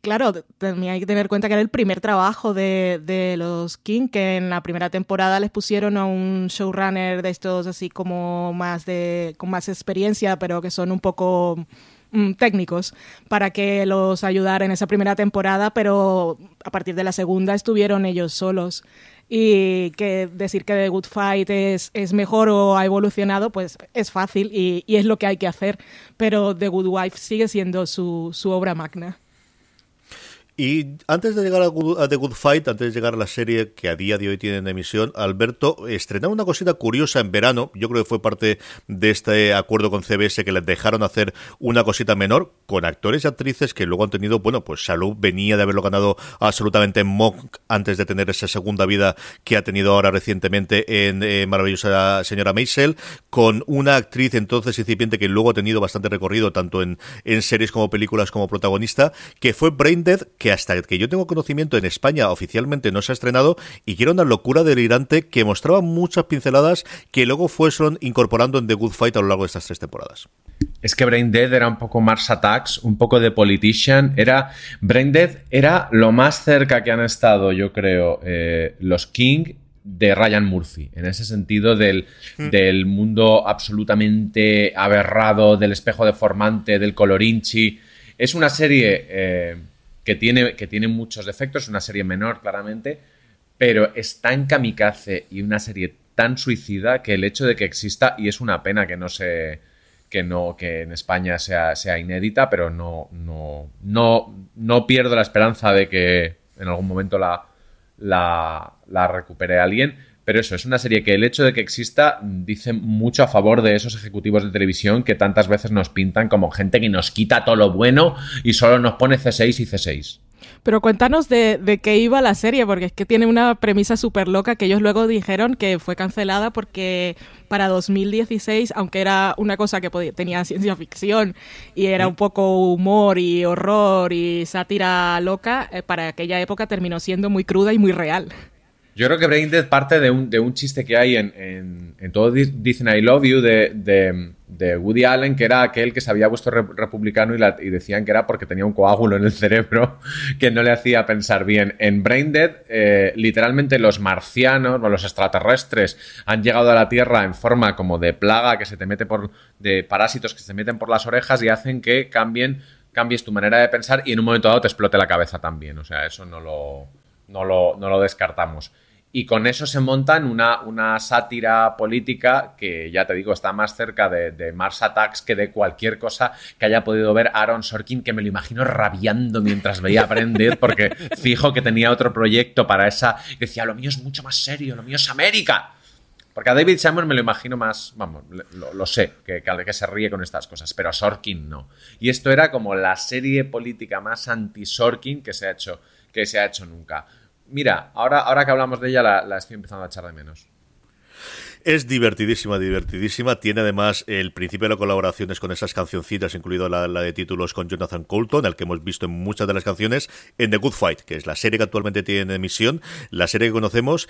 claro, también hay que tener en cuenta que era el primer trabajo de, de los King, que en la primera temporada les pusieron a un showrunner de estos así como más de con más experiencia, pero que son un poco mm, técnicos para que los ayudara en esa primera temporada, pero a partir de la segunda estuvieron ellos solos. Y que decir que The Good Fight es, es mejor o ha evolucionado, pues es fácil y, y, es lo que hay que hacer. Pero The Good Wife sigue siendo su, su obra magna. Y antes de llegar a, The Good Fight, antes de llegar a la serie que a día de hoy tiene en emisión, Alberto estrenó una cosita curiosa en verano. Yo creo que fue parte de este acuerdo con CBS que les dejaron hacer una cosita menor con actores y actrices que luego han tenido, bueno, pues Salud venía de haberlo ganado absolutamente en Mock antes de tener esa segunda vida que ha tenido ahora recientemente en eh, Maravillosa Señora Maisel, con una actriz entonces incipiente que luego ha tenido bastante recorrido tanto en, en series como películas como protagonista, que fue Braindead, que hasta que yo tengo conocimiento en España oficialmente no se ha estrenado y que era una locura delirante que mostraba muchas pinceladas que luego fueron incorporando en The Good Fight a lo largo de estas tres temporadas. Es que Brain Dead era un poco Mars Attacks, un poco de Politician. Era, Brain Dead era lo más cerca que han estado, yo creo, eh, los King de Ryan Murphy, en ese sentido del, mm. del, mundo absolutamente aberrado, del espejo deformante, del colorinchi. Es una serie eh, que tiene, que tiene muchos defectos, una serie menor claramente, pero es tan kamikaze y una serie tan suicida que el hecho de que exista, y es una pena que no se que no que en España sea, sea inédita, pero no, no, no, no pierdo la esperanza de que en algún momento la, la, la recupere alguien. Pero eso, es una serie que el hecho de que exista dice mucho a favor de esos ejecutivos de televisión que tantas veces nos pintan como gente que nos quita todo lo bueno y solo nos pone C6 y C6. Pero cuéntanos de, qué iba la serie, porque es que tiene una premisa súper loca que ellos luego dijeron que fue cancelada porque para 2016, aunque era una cosa que tenía ciencia ficción y era un poco humor y horror y sátira loca, eh, para aquella época terminó siendo muy cruda y muy real. Yo creo que Brain Dead parte de un, de un chiste que hay en, en, todo Dicen I Love You de, de, Woody Allen, que era aquel que se había puesto republicano y, decían que era porque tenía un coágulo en el cerebro que no le hacía pensar bien. En Brain Dead, eh, literalmente los marcianos o los extraterrestres han llegado a la Tierra en forma como de plaga que se te mete por. de parásitos que se te meten por las orejas y hacen que cambien cambies tu manera de pensar y en un momento dado te explote la cabeza también. O sea, eso no lo, no lo, no lo descartamos. Y con eso se montan una, una sátira política que, ya te digo, está más cerca de, Mars Attacks que de cualquier cosa que haya podido ver Aaron Sorkin, que me lo imagino rabiando mientras veía aprender, porque fijo que tenía otro proyecto para esa. Y decía, lo mío es mucho más serio, lo mío es América. Porque a David Simon me lo imagino más, vamos, lo, sé, que, que, se ríe con estas cosas, pero a Sorkin no. Y esto era como la serie política más anti-Sorkin que se ha hecho, que se ha hecho nunca mira, ahora, ahora que hablamos de ella la, estoy empezando a echar de menos. Es divertidísima, divertidísima. Tiene además el principio de las colaboraciones con esas cancioncitas, incluido la, la, de títulos con Jonathan Colton, el que hemos visto en muchas de las canciones, en The Good Fight, que es la serie que actualmente tiene en emisión, la serie que conocemos.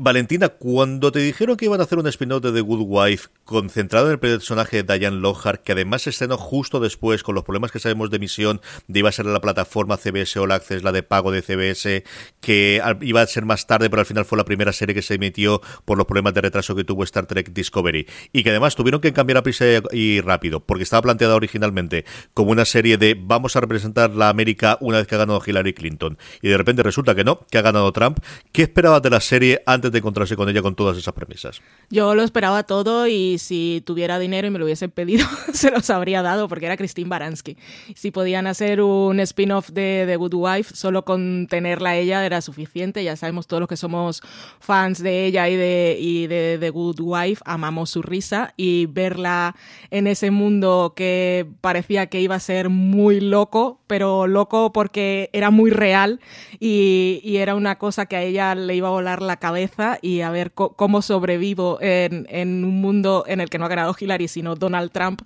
Valentina, cuando te dijeron que iban a hacer un spin-off de The Good Wife concentrado en el personaje de Diane Lockhart, que además se estrenó justo después con los problemas que sabemos de emisión, de iba a ser la plataforma CBS All Access, la de pago de CBS, que iba a ser más tarde, pero al final fue la primera serie que se emitió por los problemas de retraso que tuvo Star Trek Discovery, y que además tuvieron que cambiar a prisa y rápido, porque estaba planteada originalmente como una serie de vamos a representar la América una vez que ha ganado Hillary Clinton, y de repente resulta que no, que ha ganado Trump. ¿Qué esperabas de la serie antes de encontrarse con ella con todas esas premisas. Yo lo esperaba todo y si tuviera dinero y me lo hubiesen pedido, se los habría dado porque era Christine Baranski. Si podían hacer un spin-off de The Good Wife, solo con tenerla ella era suficiente. Ya sabemos todos los que somos fans de ella y de, y de The Good Wife, amamos su risa y verla en ese mundo que parecía que iba a ser muy loco, pero loco porque era muy real y, y era una cosa que a ella le iba a volar la cabeza y a ver cómo sobrevivo en, un mundo en el que no ha ganado Hillary, sino Donald Trump.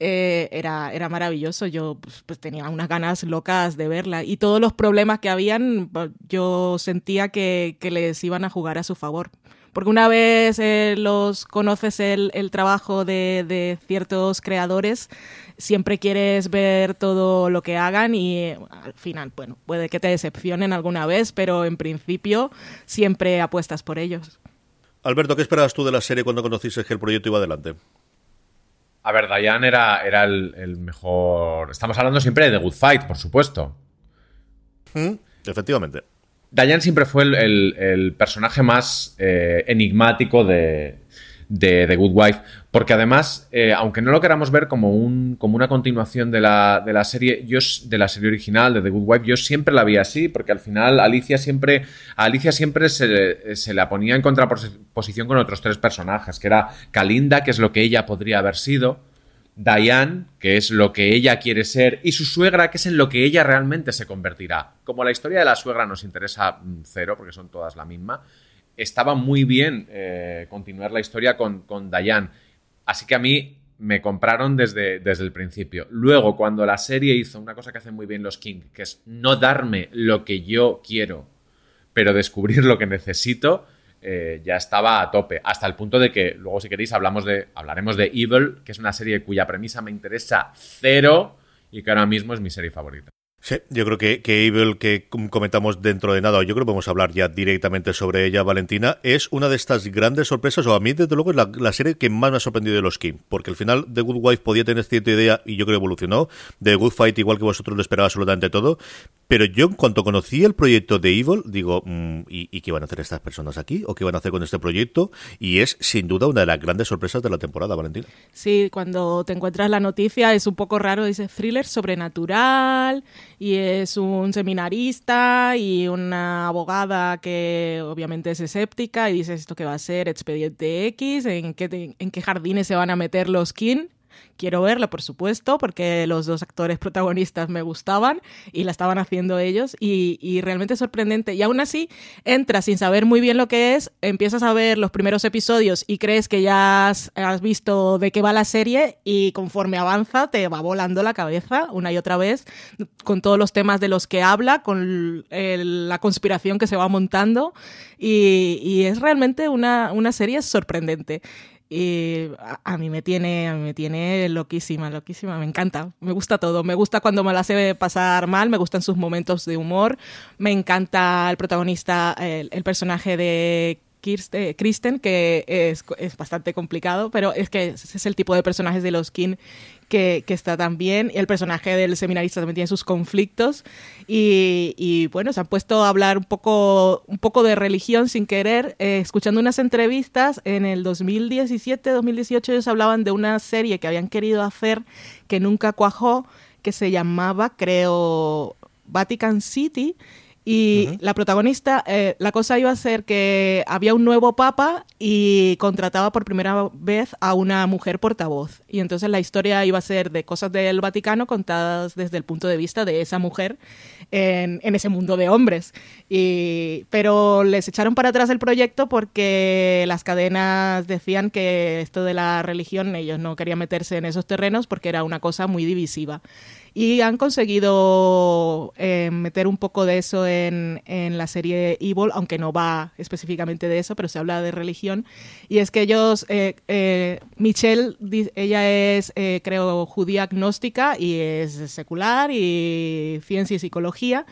Eh, era, era maravilloso. Yo pues, pues, tenía unas ganas locas de verla. Y todos los problemas que habían, yo sentía que, les iban a jugar a su favor. Porque una vez eh, los conoces el, trabajo de, ciertos creadores, siempre quieres ver todo lo que hagan y al final, bueno, puede que te decepcionen alguna vez, pero en principio siempre apuestas por ellos. Alberto, ¿qué esperabas tú de la serie cuando conociste que el proyecto iba adelante? A ver, Diane era, era el, mejor. Estamos hablando siempre de The Good Fight, por supuesto. Mm, efectivamente. Diane siempre fue el, personaje más eh, enigmático de, de The Good Wife, porque además, eh, aunque no lo queramos ver como, un, como una continuación de la, de la serie, yo, de la serie original de The Good Wife, yo siempre la vi así, porque al final Alicia siempre, Alicia siempre se, se la ponía en contraposición con otros tres personajes, que era Kalinda, que es lo que ella podría haber sido, Diane, que es lo que ella quiere ser, y su suegra, que es en lo que ella realmente se convertirá. Como la historia de la suegra nos interesa mm, cero, porque son todas la misma, estaba muy bien eh, continuar la historia con, con Diane. Así que a mí me compraron desde, desde el principio. Luego, cuando la serie hizo una cosa que hacen muy bien los King, que es no darme lo que yo quiero, pero descubrir lo que necesito, eh, ya estaba a tope. Hasta el punto de que, luego si queréis, hablamos de, hablaremos de Evil, que es una serie cuya premisa me interesa cero y que ahora mismo es mi serie favorita. Sí, yo creo que, que Evil, que comentamos dentro de nada, yo creo que vamos a hablar ya directamente sobre ella, Valentina, es una de estas grandes sorpresas, o a mí desde luego es la, serie que más me ha sorprendido de los Kim, porque al final The Good Wife podía tener cierta idea, y yo creo que evolucionó, The Good Fight igual que vosotros lo esperaba absolutamente todo, Pero yo, en cuanto conocí el proyecto de Evil, digo, mm, ¿y, qué van a hacer estas personas aquí? ¿O qué van a hacer con este proyecto? Y es, sin duda, una de las grandes sorpresas de la temporada, Valentina. Sí, cuando te encuentras la noticia es un poco raro, dice thriller sobrenatural, y es un seminarista y una abogada que obviamente es escéptica, y dices, ¿esto qué va a ser? Expediente X, ¿en qué, en qué jardines se van a meter los Kin? Quiero verla, por supuesto, porque los dos actores protagonistas me gustaban y la estaban haciendo ellos y, realmente sorprendente. Y aún así, entras sin saber muy bien lo que es, empiezas a ver los primeros episodios y crees que ya has, visto de qué va la serie y conforme avanza te va volando la cabeza una y otra vez con todos los temas de los que habla, con la conspiración que se va montando y, es realmente una, una serie sorprendente. Y a, mí me tiene, a mí me tiene loquísima, loquísima, me encanta, me gusta todo, me gusta cuando me la hace pasar mal, me gustan sus momentos de humor, me encanta el protagonista, el, personaje de Kristen, que es, es, bastante complicado, pero es que es el tipo de personajes de los King que, está también. El personaje del seminarista también tiene sus conflictos. Y, bueno, se han puesto a hablar un poco, un poco de religión sin querer. Eh, escuchando unas entrevistas en el 2017, 2018, ellos hablaban de una serie que habían querido hacer que nunca cuajó, que se llamaba, creo, Vatican City y la protagonista, eh, la cosa iba a ser que había un nuevo papa y contrataba por primera vez a una mujer portavoz. Y entonces la historia iba a ser de cosas del Vaticano contadas desde el punto de vista de esa mujer en, en ese mundo de hombres. Y, pero les echaron para atrás el proyecto porque las cadenas decían que esto de la religión, ellos no querían meterse en esos terrenos porque era una cosa muy divisiva y han conseguido eh, meter un poco de eso en, en, la serie Evil, aunque no va específicamente de eso, pero se habla de religión. Y es que ellos, eh, eh, Michelle, ella es, creo, judía agnóstica y es secular y ciencia y psicología.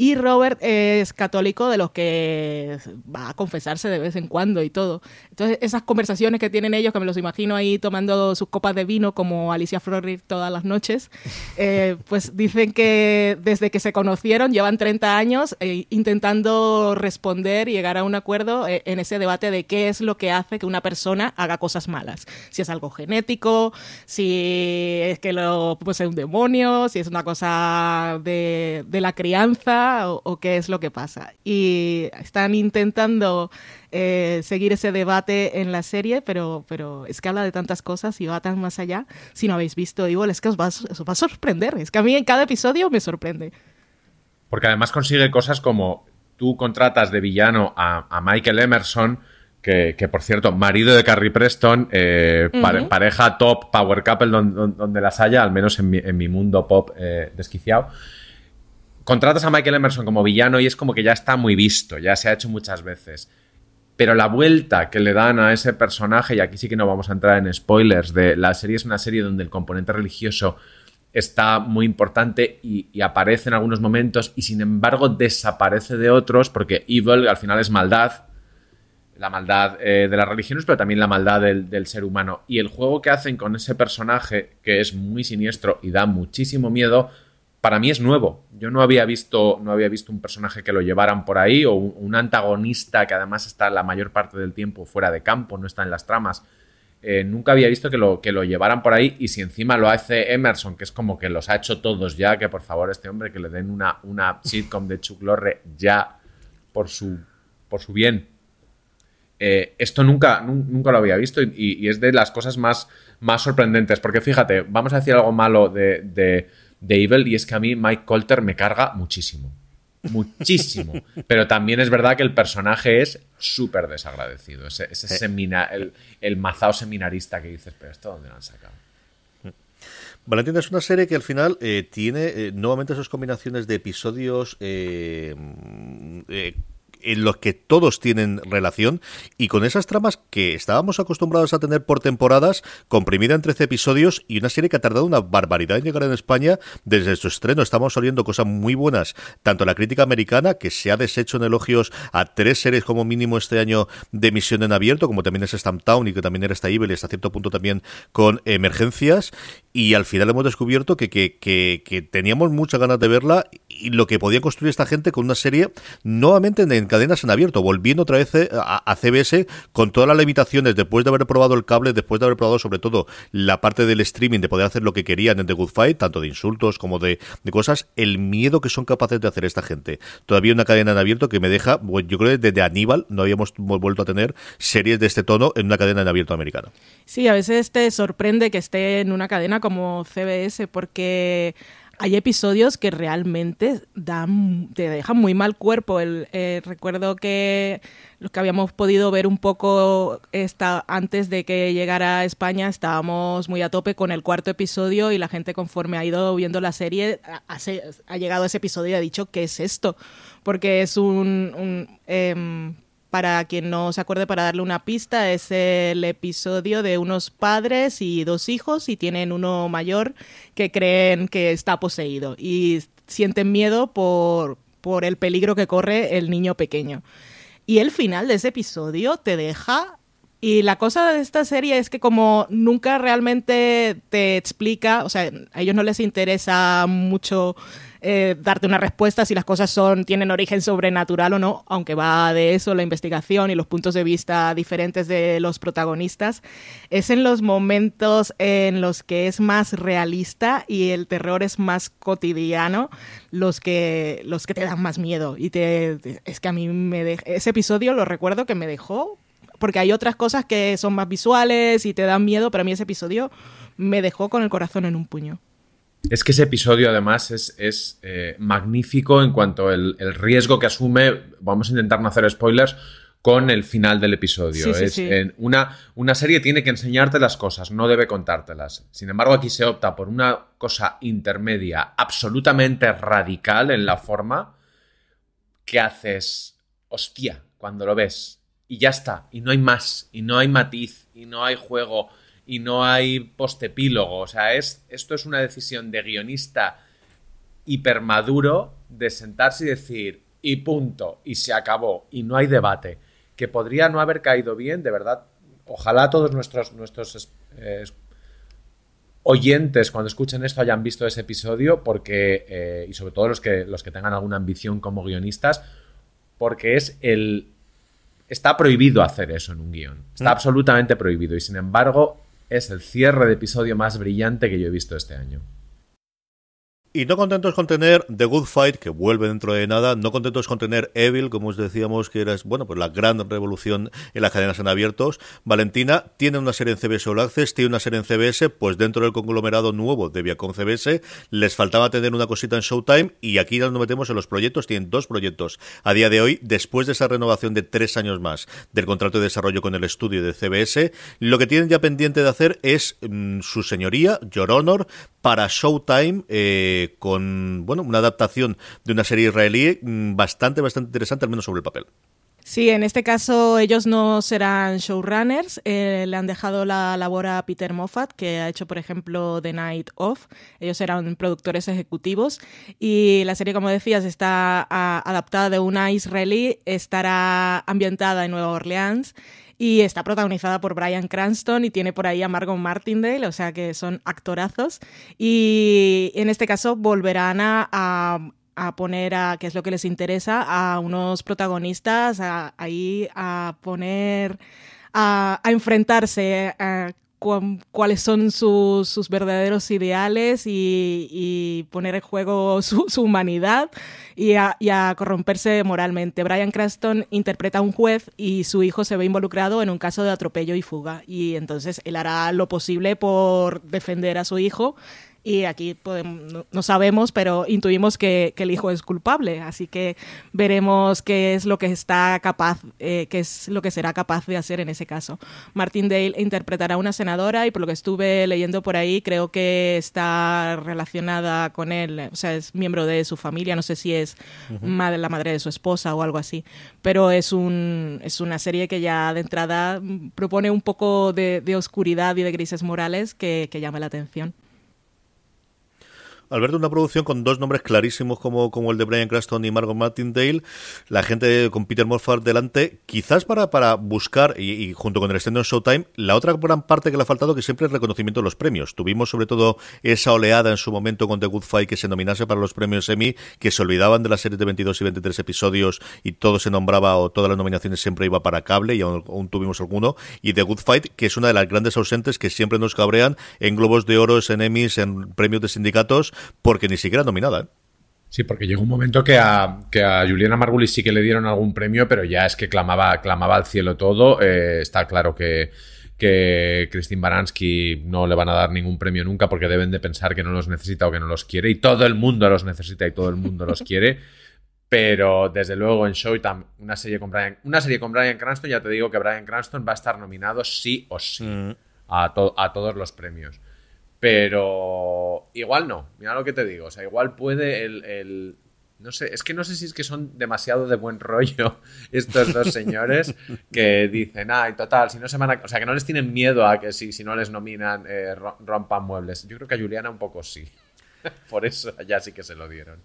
Y Robert es católico de los que va a confesarse de vez en cuando y todo. Entonces, esas conversaciones que tienen ellos, que me los imagino ahí tomando sus copas de vino como Alicia Florrier todas las noches, eh, pues dicen que desde que se conocieron llevan 30 años eh, intentando responder y llegar a un acuerdo eh, en ese debate de qué es lo que hace que una persona haga cosas malas. Si es algo genético, si es que lo pues, es un demonio, si es una cosa de, de la crianza o, qué es lo que pasa. Y están intentando eh, seguir ese debate en la serie, pero, pero es que habla de tantas cosas y va tan más allá. Si no habéis visto igual es que os va, va a sorprender. Es que a mí en cada episodio me sorprende. Porque además consigue cosas como tú contratas de villano a, Michael Emerson, que, por cierto, marido de Carrie Preston, eh, pareja top, power couple donde, las haya, al menos en mi, en mi mundo pop eh, desquiciado contratas a Michael Emerson como villano y es como que ya está muy visto, ya se ha hecho muchas veces. Pero la vuelta que le dan a ese personaje, y aquí sí que no vamos a entrar en spoilers, de la serie es una serie donde el componente religioso está muy importante y, aparece en algunos momentos y sin embargo desaparece de otros porque evil al final es maldad, la maldad eh, de las religiones, pero también la maldad del, del, ser humano. Y el juego que hacen con ese personaje, que es muy siniestro y da muchísimo miedo, para mí es nuevo. Yo no había visto, no había visto un personaje que lo llevaran por ahí o un, antagonista que además está la mayor parte del tiempo fuera de campo, no está en las tramas. Eh, nunca había visto que lo, que lo llevaran por ahí y si encima lo hace Emerson, que es como que los ha hecho todos ya, que por favor este hombre que le den una, una sitcom de Chuck Lorre ya por su, por su bien. Eh, esto nunca, nunca lo había visto y, es de las cosas más, más sorprendentes, porque fíjate, vamos a decir algo malo de de Evil y es que a mí Mike Colter me carga muchísimo. Muchísimo. Pero también es verdad que el personaje es súper desagradecido. Ese, el, el mazao seminarista que dices, pero ¿esto dónde lo han sacado? Valentina es una serie que al final eh, tiene eh, nuevamente esas combinaciones de episodios eh, en los que todos tienen relación y con esas tramas que estábamos acostumbrados a tener por temporadas, comprimida en 13 episodios y una serie que ha tardado una barbaridad en llegar en España desde su estreno. Estamos oliendo cosas muy buenas, tanto la crítica americana, que se ha deshecho en elogios a tres series como mínimo este año de emisión en abierto, como también es Stamptown y que también era esta Evil hasta cierto punto también con emergencias y al final hemos descubierto que, que, que, teníamos muchas ganas de verla y lo que podía construir esta gente con una serie nuevamente en, cadenas en abierto, volviendo otra vez eh, a, CBS con todas las limitaciones después de haber probado el cable, después de haber probado sobre todo la parte del streaming, de poder hacer lo que querían en The Good Fight, tanto de insultos como de, de cosas, el miedo que son capaces de hacer esta gente. Todavía una cadena en abierto que me deja, yo creo que desde Aníbal no habíamos vuelto a tener series de este tono en una cadena en abierto americana. Sí, a veces te sorprende que esté en una cadena como CBS porque hay episodios que realmente dan, te dejan muy mal cuerpo. El, eh, recuerdo que los que habíamos podido ver un poco esta, antes de que llegara a España estábamos muy a tope con el cuarto episodio y la gente conforme ha ido viendo la serie ha, llegado a ese episodio y ha dicho ¿qué es esto? Porque es un... Em, para quien no se acuerde, para darle una pista, es el episodio de unos padres y dos hijos y tienen uno mayor que creen que está poseído y sienten miedo por, por el peligro que corre el niño pequeño. Y el final de ese episodio te deja... Y la cosa de esta serie es que como nunca realmente te explica, o sea, a ellos no les interesa mucho eh, darte una respuesta si las cosas son tienen origen sobrenatural o no, aunque va de eso la investigación y los puntos de vista diferentes de los protagonistas, es en los momentos en los que es más realista y el terror es más cotidiano los que los que te dan más miedo y te, es que a mí ese episodio lo recuerdo que me dejó porque hay otras cosas que son más visuales y te dan miedo, pero a mí ese episodio me dejó con el corazón en un puño. Es que ese episodio además es, eh, magnífico en cuanto al el riesgo que asume, vamos a intentar no hacer spoilers, con el final del episodio. es, una, una serie tiene que enseñarte las cosas, no debe contártelas. Sin embargo, aquí se opta por una cosa intermedia absolutamente radical en la forma que haces, hostia, cuando lo ves. Y ya está, y no hay más, y no hay matiz, y no hay juego y no hay postepílogo. O sea, es, esto es una decisión de guionista hipermaduro de sentarse y decir, y punto, y se acabó, y no hay debate. Que podría no haber caído bien, de verdad. Ojalá todos nuestros, nuestros eh, oyentes cuando escuchen esto hayan visto ese episodio, porque, eh, y sobre todo los que, los que tengan alguna ambición como guionistas, porque es el... Está prohibido hacer eso en un guion. Está mm. absolutamente prohibido. Y sin embargo, es el cierre de episodio más brillante que yo he visto este año. Y no contentos con tener The Good Fight, que vuelve dentro de nada, no contentos con tener Evil, como os decíamos, que era bueno, pues la gran revolución en las cadenas en abiertos. Valentina tiene una serie en CBS All Access, tiene una serie en CBS, pues dentro del conglomerado nuevo de Viacom CBS, les faltaba tener una cosita en Showtime, y aquí nos metemos en los proyectos, tienen dos proyectos a día de hoy, después de esa renovación de tres años más del contrato de desarrollo con el estudio de CBS, lo que tienen ya pendiente de hacer es mm, su señoría, Your Honor, para Showtime, eh, con bueno una adaptación de una serie israelí mm, bastante, bastante interesante, al menos sobre el papel. Sí, en este caso ellos no serán showrunners, eh, le han dejado la labor a Peter Moffat, que ha hecho, por ejemplo, The Night Of. Ellos serán productores ejecutivos y la serie, como decías, está ah, adaptada de una israelí, estará ambientada en Nueva Orleans y está protagonizada por Brian Cranston y tiene por ahí a Margot Martindale, o sea que son actorazos. Y en este caso volverán a, poner a, que es lo que les interesa, a unos protagonistas ahí a poner, a, enfrentarse a, cuáles son sus, verdaderos ideales y, poner en juego su, humanidad y a, corromperse moralmente. Brian Cranston interpreta a un juez y su hijo se ve involucrado en un caso de atropello y fuga y entonces él hará lo posible por defender a su hijo y aquí podemos, no, sabemos, pero intuimos que, el hijo es culpable, así que veremos qué es lo que está capaz, eh, qué es lo que será capaz de hacer en ese caso. Martin Dale interpretará a una senadora y por lo que estuve leyendo por ahí, creo que está relacionada con él, o sea, es miembro de su familia, no sé si es madre, la madre de su esposa o algo así, pero es, un, es una serie que ya de entrada propone un poco de, oscuridad y de grises morales que, que llama la atención. Al ver una producción con dos nombres clarísimos como, como el de Brian Cranston y Margot Martindale, la gente con Peter Moffat delante, quizás para, para buscar, y, junto con el extended Showtime, la otra gran parte que le ha faltado que siempre es reconocimiento de los premios. Tuvimos sobre todo esa oleada en su momento con The Good Fight que se nominase para los premios Emmy, que se olvidaban de las series de 22 y 23 episodios y todo se nombraba o todas las nominaciones siempre iba para cable y aún, tuvimos alguno. Y The Good Fight, que es una de las grandes ausentes que siempre nos cabrean en Globos de Oro, en Emmys, en premios de sindicatos porque ni siquiera nominada. ¿eh? Sí, porque llegó un momento que a, que a Juliana Margulis sí que le dieron algún premio, pero ya es que clamaba, clamaba al cielo todo. Eh, está claro que, que Christine Baranski no le van a dar ningún premio nunca porque deben de pensar que no los necesita o que no los quiere. Y todo el mundo los necesita y todo el mundo los quiere. Pero desde luego en Showtime, una serie con Brian, una serie con Brian Cranston, ya te digo que Brian Cranston va a estar nominado sí o sí mm. a, a todos los premios. Pero igual no, mira lo que te digo. O sea, igual puede el, no sé, es que no sé si es que son demasiado de buen rollo estos dos señores que dicen, ay, total, si no se van a... O sea, que no les tienen miedo a que si, si no les nominan eh, rompan muebles. Yo creo que a Juliana un poco sí. Por eso ya sí que se lo dieron.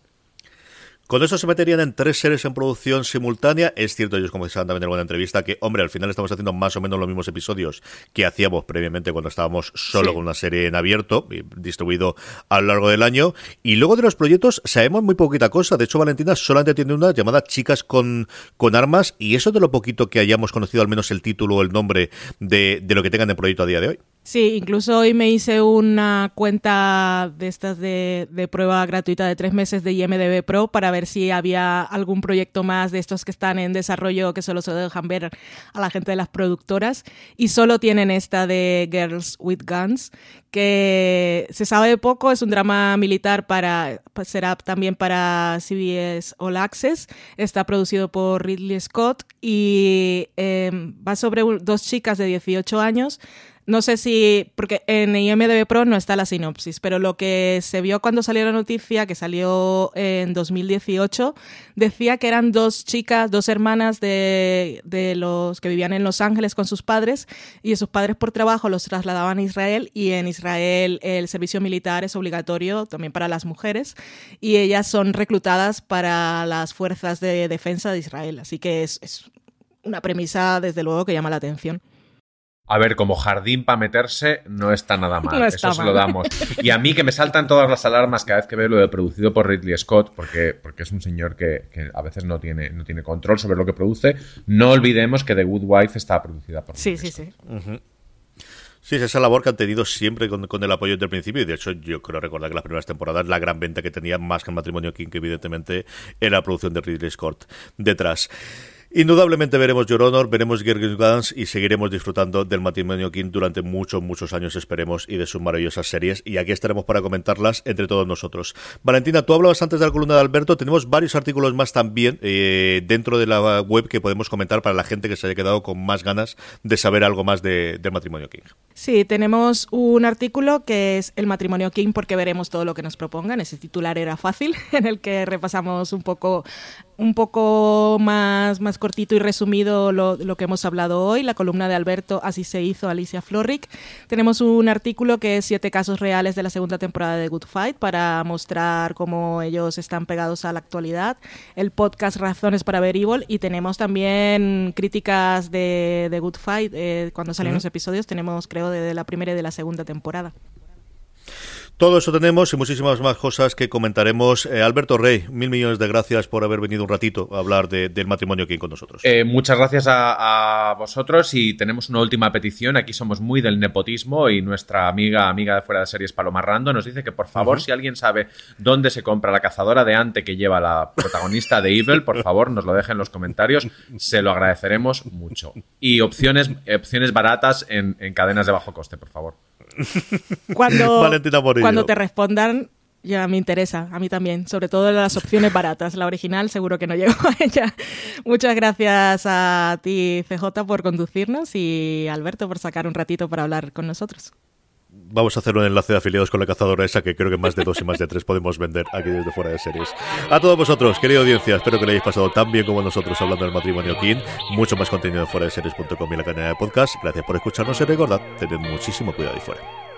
Con eso se meterían en tres series en producción simultánea. Es cierto, ellos como decían también en alguna entrevista, que, hombre, al final estamos haciendo más o menos los mismos episodios que hacíamos previamente cuando estábamos solo con una serie en abierto, distribuido a lo largo del año. Y luego de los proyectos sabemos muy poquita cosa. De hecho, Valentina solamente tiene una llamada Chicas con, con Armas, y eso de lo poquito que hayamos conocido, al menos el título o el nombre de, de lo que tengan de proyecto a día de hoy. Sí, incluso hoy me hice una cuenta de estas de, de, prueba gratuita de tres meses de IMDB Pro para ver si había algún proyecto más de estos que están en desarrollo que solo se dejan ver a la gente de las productoras. Y solo tienen esta de Girls with Guns que se sabe poco, es un drama militar para será también para CBS All Access, está producido por Ridley Scott y eh, va sobre dos chicas de 18 años no sé si, porque en IMDB Pro no está la sinopsis, pero lo que se vio cuando salió la noticia, que salió en 2018, decía que eran dos chicas, dos hermanas de, de los que vivían en Los Ángeles con sus padres y sus padres por trabajo los trasladaban a Israel y en Israel el servicio militar es obligatorio también para las mujeres y ellas son reclutadas para las fuerzas de defensa de Israel. Así que es, es una premisa, desde luego, que llama la atención. A ver, como jardín para meterse no está nada mal, eso se lo damos. Y a mí que me saltan todas las alarmas cada vez que veo lo de producido por Ridley Scott, porque, porque es un señor que, a veces no tiene, no tiene control sobre lo que produce. No olvidemos que The Good Wife está producida por Sí, sí, sí. Sí, es esa labor que han tenido siempre con, el apoyo desde el principio. Y de hecho, yo creo recordar que las primeras temporadas, la gran venta que tenía más que el matrimonio King, que evidentemente era la producción de Ridley Scott detrás. Indudablemente veremos Your Honor, veremos Gergen Dance y seguiremos disfrutando del matrimonio King durante muchos, muchos años, esperemos, y de sus maravillosas series. Y aquí estaremos para comentarlas entre todos nosotros. Valentina, tú hablabas antes de la columna de Alberto. Tenemos varios artículos más también eh, dentro de la web que podemos comentar para la gente que se haya quedado con más ganas de saber algo más de, del matrimonio King. Sí, tenemos un artículo que es El matrimonio King porque veremos todo lo que nos propongan. Ese titular era fácil, en el que repasamos un poco un poco más, más cortito y resumido lo, lo, que hemos hablado hoy, la columna de Alberto, así se hizo Alicia Florrick. Tenemos un artículo que es siete casos reales de la segunda temporada de Good Fight para mostrar cómo ellos están pegados a la actualidad. El podcast Razones para ver Evil y tenemos también críticas de, de Good Fight eh, cuando salen los episodios. Tenemos creo de la primera y de la segunda temporada. Todo eso tenemos y muchísimas más cosas que comentaremos. Eh, Alberto Rey, mil millones de gracias por haber venido un ratito a hablar del matrimonio aquí con nosotros. Eh, muchas gracias a, vosotros y tenemos una última petición. Aquí somos muy del nepotismo y nuestra amiga, amiga de fuera de series Paloma Rando nos dice que por favor, si alguien sabe dónde se compra la cazadora de ante que lleva la protagonista de Evil, por favor nos lo deje en los comentarios. Se lo agradeceremos mucho. Y opciones, opciones baratas en cadenas de bajo coste, por favor. Cuando, cuando te respondan, ya me interesa, a mí también, sobre todo las opciones baratas. La original seguro que no llego a ella. Muchas gracias a ti, CJ, por conducirnos y Alberto por sacar un ratito para hablar con nosotros. Vamos a hacer un enlace de afiliados con la cazadora esa que creo que más de dos y más de tres podemos vender aquí desde fuera de series. A todos vosotros, querida audiencia, espero que le hayáis pasado tan bien como nosotros hablando del matrimonio King. Mucho más contenido en fuera de series.com y la cadena de podcast. Gracias por escucharnos y recordad, tened muchísimo cuidado ahí fuera.